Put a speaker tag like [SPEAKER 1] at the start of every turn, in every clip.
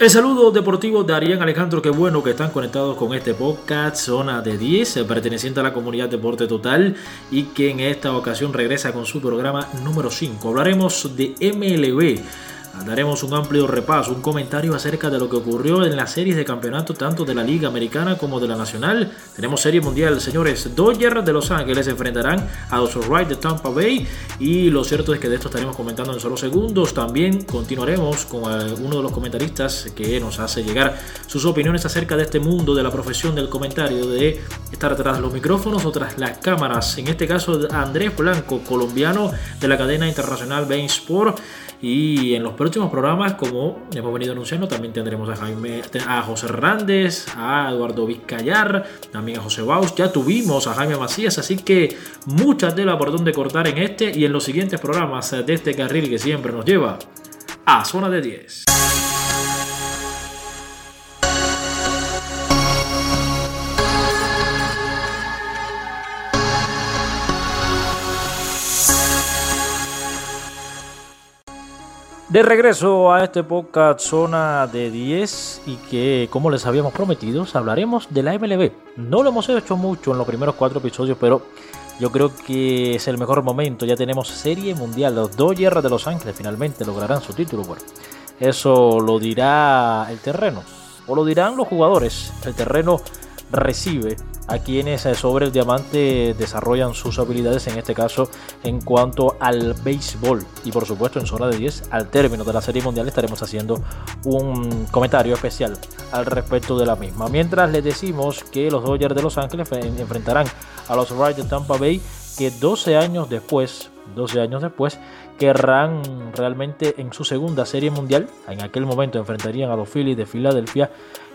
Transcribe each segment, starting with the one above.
[SPEAKER 1] El saludo deportivo de Arián Alejandro, qué bueno que están conectados con este podcast Zona de 10, perteneciente a la comunidad Deporte Total y que en esta ocasión regresa con su programa número 5. Hablaremos de MLB Daremos un amplio repaso, un comentario acerca de lo que ocurrió en las series de campeonato tanto de la Liga Americana como de la Nacional. Tenemos serie mundial, señores. Dodgers de Los Ángeles se enfrentarán a los Wright de Tampa Bay y lo cierto es que de esto estaremos comentando en solo segundos. También continuaremos con uno de los comentaristas que nos hace llegar sus opiniones acerca de este mundo de la profesión del comentario, de estar tras los micrófonos o tras las cámaras. En este caso, Andrés Blanco, colombiano de la cadena internacional Bain Sport. Y en los próximos programas, como hemos venido anunciando, también tendremos a, Jaime, a José Hernández, a Eduardo Vizcayar, también a José Baus. Ya tuvimos a Jaime Macías, así que mucha tela por donde cortar en este y en los siguientes programas de este carril que siempre nos lleva a zona de 10. De regreso a este podcast Zona de 10 y que como les habíamos prometido hablaremos de la MLB. No lo hemos hecho mucho en los primeros cuatro episodios, pero yo creo que es el mejor momento. Ya tenemos serie mundial. Los Dodgers de Los Ángeles finalmente lograrán su título. Bueno, eso lo dirá el terreno o lo dirán los jugadores. El terreno recibe a quienes sobre el diamante desarrollan sus habilidades, en este caso en cuanto al béisbol. Y por supuesto en zona de 10, al término de la Serie Mundial, estaremos haciendo un comentario especial al respecto de la misma. Mientras les decimos que los Dodgers de Los Ángeles enfrentarán a los Rays de Tampa Bay, que 12 años después, 12 años después, querrán realmente en su segunda serie mundial, en aquel momento enfrentarían a los Phillies de Filadelfia,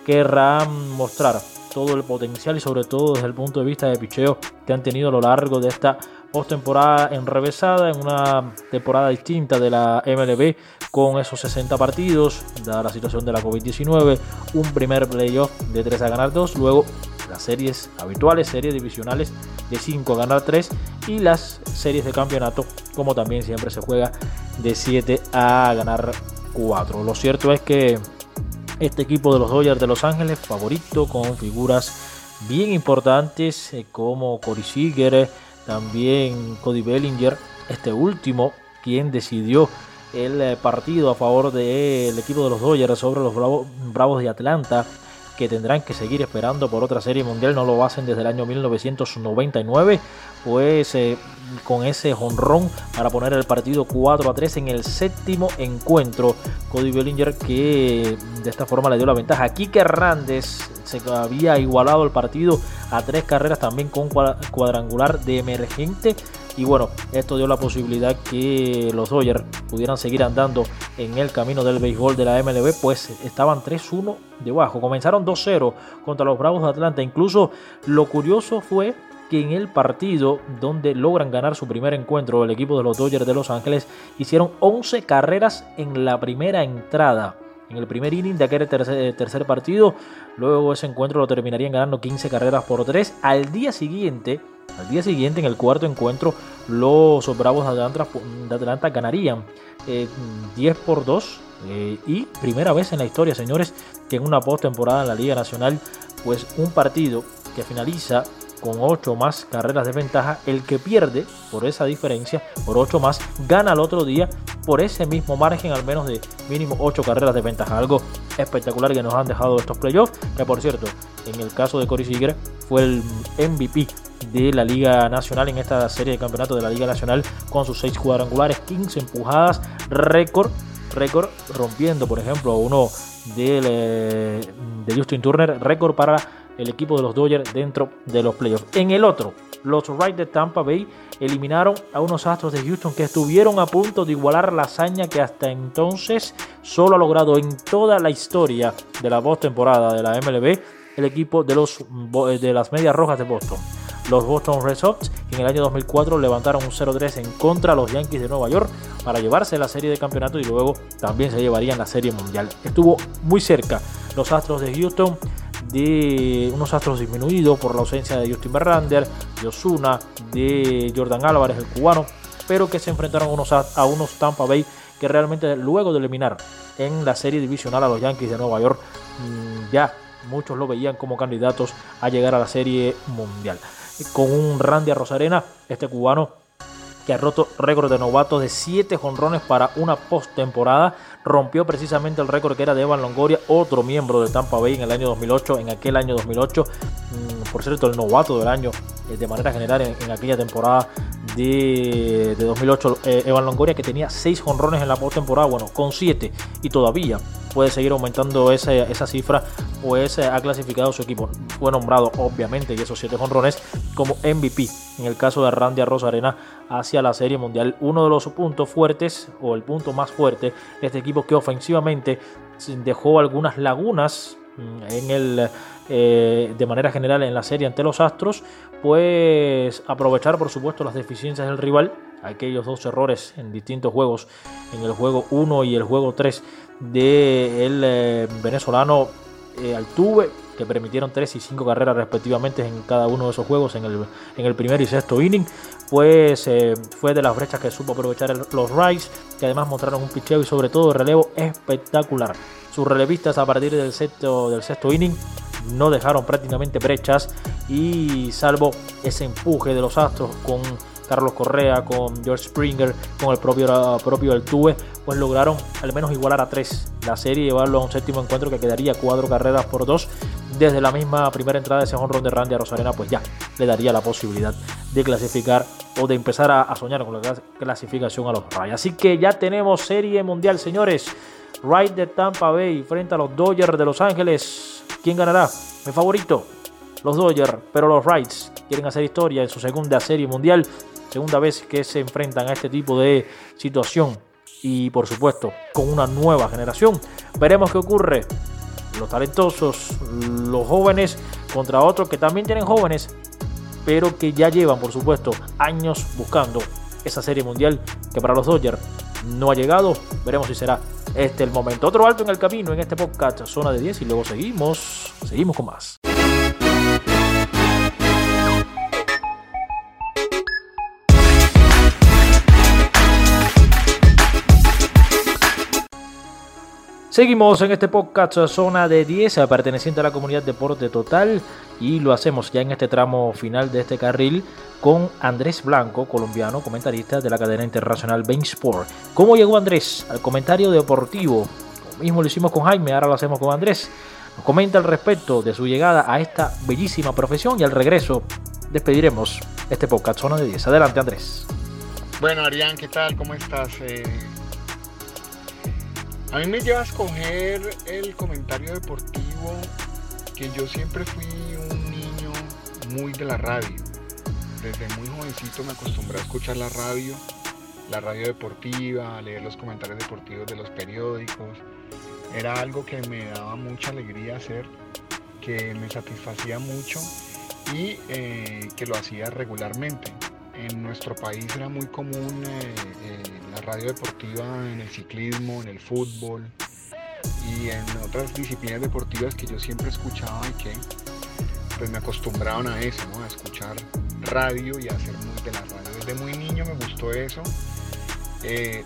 [SPEAKER 1] querrán mostrar todo el potencial y sobre todo desde el punto de vista de picheo que han tenido a lo largo de esta postemporada enrevesada en una temporada distinta de la MLB con esos 60 partidos, dada la situación de la COVID-19, un primer playoff de 3 a ganar 2, luego las series habituales, series divisionales de 5 a ganar 3 y las series de campeonato, como también siempre se juega de 7 a ganar 4. Lo cierto es que este equipo de los Dodgers de Los Ángeles, favorito con figuras bien importantes eh, como Corey Seager, también Cody Bellinger, este último quien decidió el eh, partido a favor del equipo de los Dodgers sobre los Bravos de Atlanta que tendrán que seguir esperando por otra serie mundial, no lo hacen desde el año 1999, pues eh, con ese jonrón para poner el partido 4 a 3 en el séptimo encuentro. Cody Bellinger que de esta forma le dio la ventaja. Kike Hernández se había igualado el partido a tres carreras también con cuadrangular de emergente y bueno, esto dio la posibilidad que los Dodgers pudieran seguir andando en el camino del béisbol de la MLB, pues estaban 3-1 debajo. Comenzaron 2-0 contra los Bravos de Atlanta. Incluso lo curioso fue que en el partido donde logran ganar su primer encuentro el equipo de los Dodgers de Los Ángeles hicieron 11 carreras en la primera entrada. En el primer inning de aquel tercer, tercer partido, luego ese encuentro lo terminarían ganando 15 carreras por 3. Al día siguiente, al día siguiente, en el cuarto encuentro, los Bravos de Atlanta, ganarían 10 eh, por 2 eh, y primera vez en la historia, señores, que en una postemporada en la Liga Nacional, pues un partido que finaliza con 8 más carreras de ventaja, el que pierde por esa diferencia, por 8 más, gana el otro día por ese mismo margen, al menos de mínimo 8 carreras de ventaja. Algo espectacular que nos han dejado estos playoffs, que por cierto, en el caso de Cory Seager fue el MVP de la Liga Nacional en esta serie de campeonato de la Liga Nacional con sus 6 cuadrangulares, 15 empujadas, récord, récord rompiendo por ejemplo uno de, de Justin Turner, récord para el equipo de los Dodgers dentro de los playoffs. En el otro, los Rays de Tampa Bay eliminaron a unos Astros de Houston que estuvieron a punto de igualar la hazaña que hasta entonces solo ha logrado en toda la historia de la postemporada de la MLB el equipo de, los, de las Medias Rojas de Boston. Los Boston Red Sox en el año 2004 levantaron un 0-3 en contra de los Yankees de Nueva York para llevarse la serie de campeonato y luego también se llevarían la serie mundial. Estuvo muy cerca los Astros de Houston de unos astros disminuidos por la ausencia de Justin Verlander, de Osuna, de Jordan Álvarez, el cubano, pero que se enfrentaron a unos, a unos Tampa Bay que realmente luego de eliminar en la serie divisional a los Yankees de Nueva York. Mm, ya muchos lo veían como candidatos a llegar a la serie mundial. Con un Randy Rosarena, este cubano que ha roto récord de novatos de 7 jonrones para una postemporada. Rompió precisamente el récord que era de Evan Longoria, otro miembro de Tampa Bay en el año 2008. En aquel año 2008, mm, por cierto, el novato del año eh, de manera general en, aquella temporada de, 2008, eh, Evan Longoria que tenía 6 jonrones en la postemporada, bueno, con 7 y todavía puede seguir aumentando esa, esa cifra, pues ha clasificado su equipo. Fue nombrado, obviamente, y esos 7 jonrones como MVP en el caso de Randy Arena hacia la Serie Mundial. Uno de los puntos fuertes, o el punto más fuerte, este equipo que ofensivamente dejó algunas lagunas en el, eh, de manera general en la serie ante los Astros, pues aprovechar por supuesto las deficiencias del rival, aquellos dos errores en distintos juegos, en el juego 1 y el juego 3 del eh, venezolano eh, Altuve, que permitieron 3 y 5 carreras respectivamente en cada uno de esos juegos en el, en el primer y sexto inning, pues eh, fue de las brechas que supo aprovechar los Rice, que además mostraron un picheo y sobre todo relevo espectacular. Sus relevistas a partir del sexto, del sexto inning no dejaron prácticamente brechas y salvo ese empuje de los Astros con Carlos Correa, con George Springer, con el propio, propio Altuve, pues lograron al menos igualar a tres la serie y llevarlo a un séptimo encuentro que quedaría cuatro carreras por dos. Desde la misma primera entrada de ese honrón de Randy a Rosarena, pues ya le daría la posibilidad de clasificar o de empezar a, soñar con la clasificación a los Rays. Así que ya tenemos serie mundial, señores. Rays de Tampa Bay frente a los Dodgers de Los Ángeles. ¿Quién ganará? Mi favorito, los Dodgers, pero los Rays quieren hacer historia en su segunda serie mundial segunda vez que se enfrentan a este tipo de situación y por supuesto con una nueva generación. Veremos qué ocurre. Los talentosos, los jóvenes contra otros que también tienen jóvenes, pero que ya llevan por supuesto años buscando esa serie mundial que para los Dodgers no ha llegado. Veremos si será este el momento. Otro alto en el camino en este podcast, zona de 10 y luego seguimos, seguimos con más. Seguimos en este podcast Zona de 10, perteneciente a la comunidad Deporte Total, y lo hacemos ya en este tramo final de este carril con Andrés Blanco, colombiano, comentarista de la cadena internacional Bain Sport. ¿Cómo llegó Andrés al comentario deportivo? Lo mismo lo hicimos con Jaime, ahora lo hacemos con Andrés. Nos comenta al respecto de su llegada a esta bellísima profesión y al regreso despediremos este podcast Zona de 10. Adelante Andrés.
[SPEAKER 2] Bueno, Arián, ¿qué tal? ¿Cómo estás? Eh, a mí me lleva a escoger el comentario deportivo que yo siempre fui un niño muy de la radio. Desde muy jovencito me acostumbré a escuchar la radio, la radio deportiva, a leer los comentarios deportivos de los periódicos. Era algo que me daba mucha alegría hacer, que me satisfacía mucho y eh, que lo hacía regularmente. En nuestro país era muy común eh, eh, la radio deportiva en el ciclismo, en el fútbol y en otras disciplinas deportivas que yo siempre escuchaba y que pues me acostumbraban a eso, a escuchar radio y a hacer de la radio. Desde muy niño me gustó eso. Eh,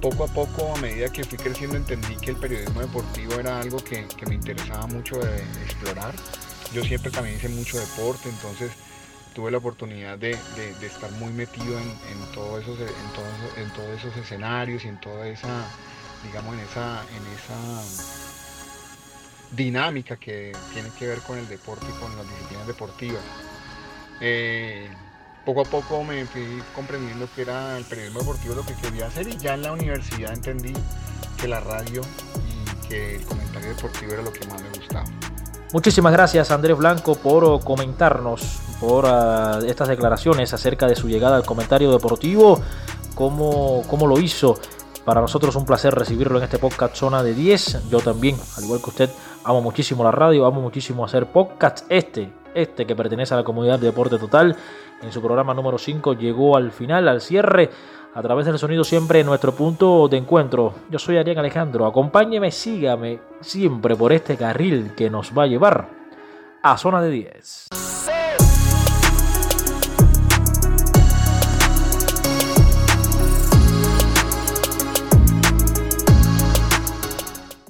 [SPEAKER 2] poco a poco, a medida que fui creciendo, entendí que el periodismo deportivo era algo que, me interesaba mucho de explorar. Yo siempre también hice mucho deporte, entonces tuve la oportunidad de, estar muy metido en, todos esos, escenarios y en toda esa, digamos, en esa, en esa dinámica que tiene que ver con el deporte y con las disciplinas deportivas. Eh, poco a poco me fui comprendiendo que era el periodismo deportivo lo que quería hacer y ya en la universidad entendí que la radio y que el comentario deportivo era lo que más me gustaba.
[SPEAKER 1] Muchísimas gracias Andrés Blanco por comentarnos por ah, estas declaraciones acerca de su llegada al comentario deportivo, cómo, cómo lo hizo. Para nosotros un placer recibirlo en este podcast Zona de 10. Yo también, al igual que usted, amo muchísimo la radio, amo muchísimo hacer podcasts. Este, este que pertenece a la comunidad de Deporte Total, en su programa número 5 llegó al final, al cierre, a través del sonido siempre nuestro punto de encuentro. Yo soy Arián Alejandro, acompáñeme, sígame siempre por este carril que nos va a llevar a Zona de 10.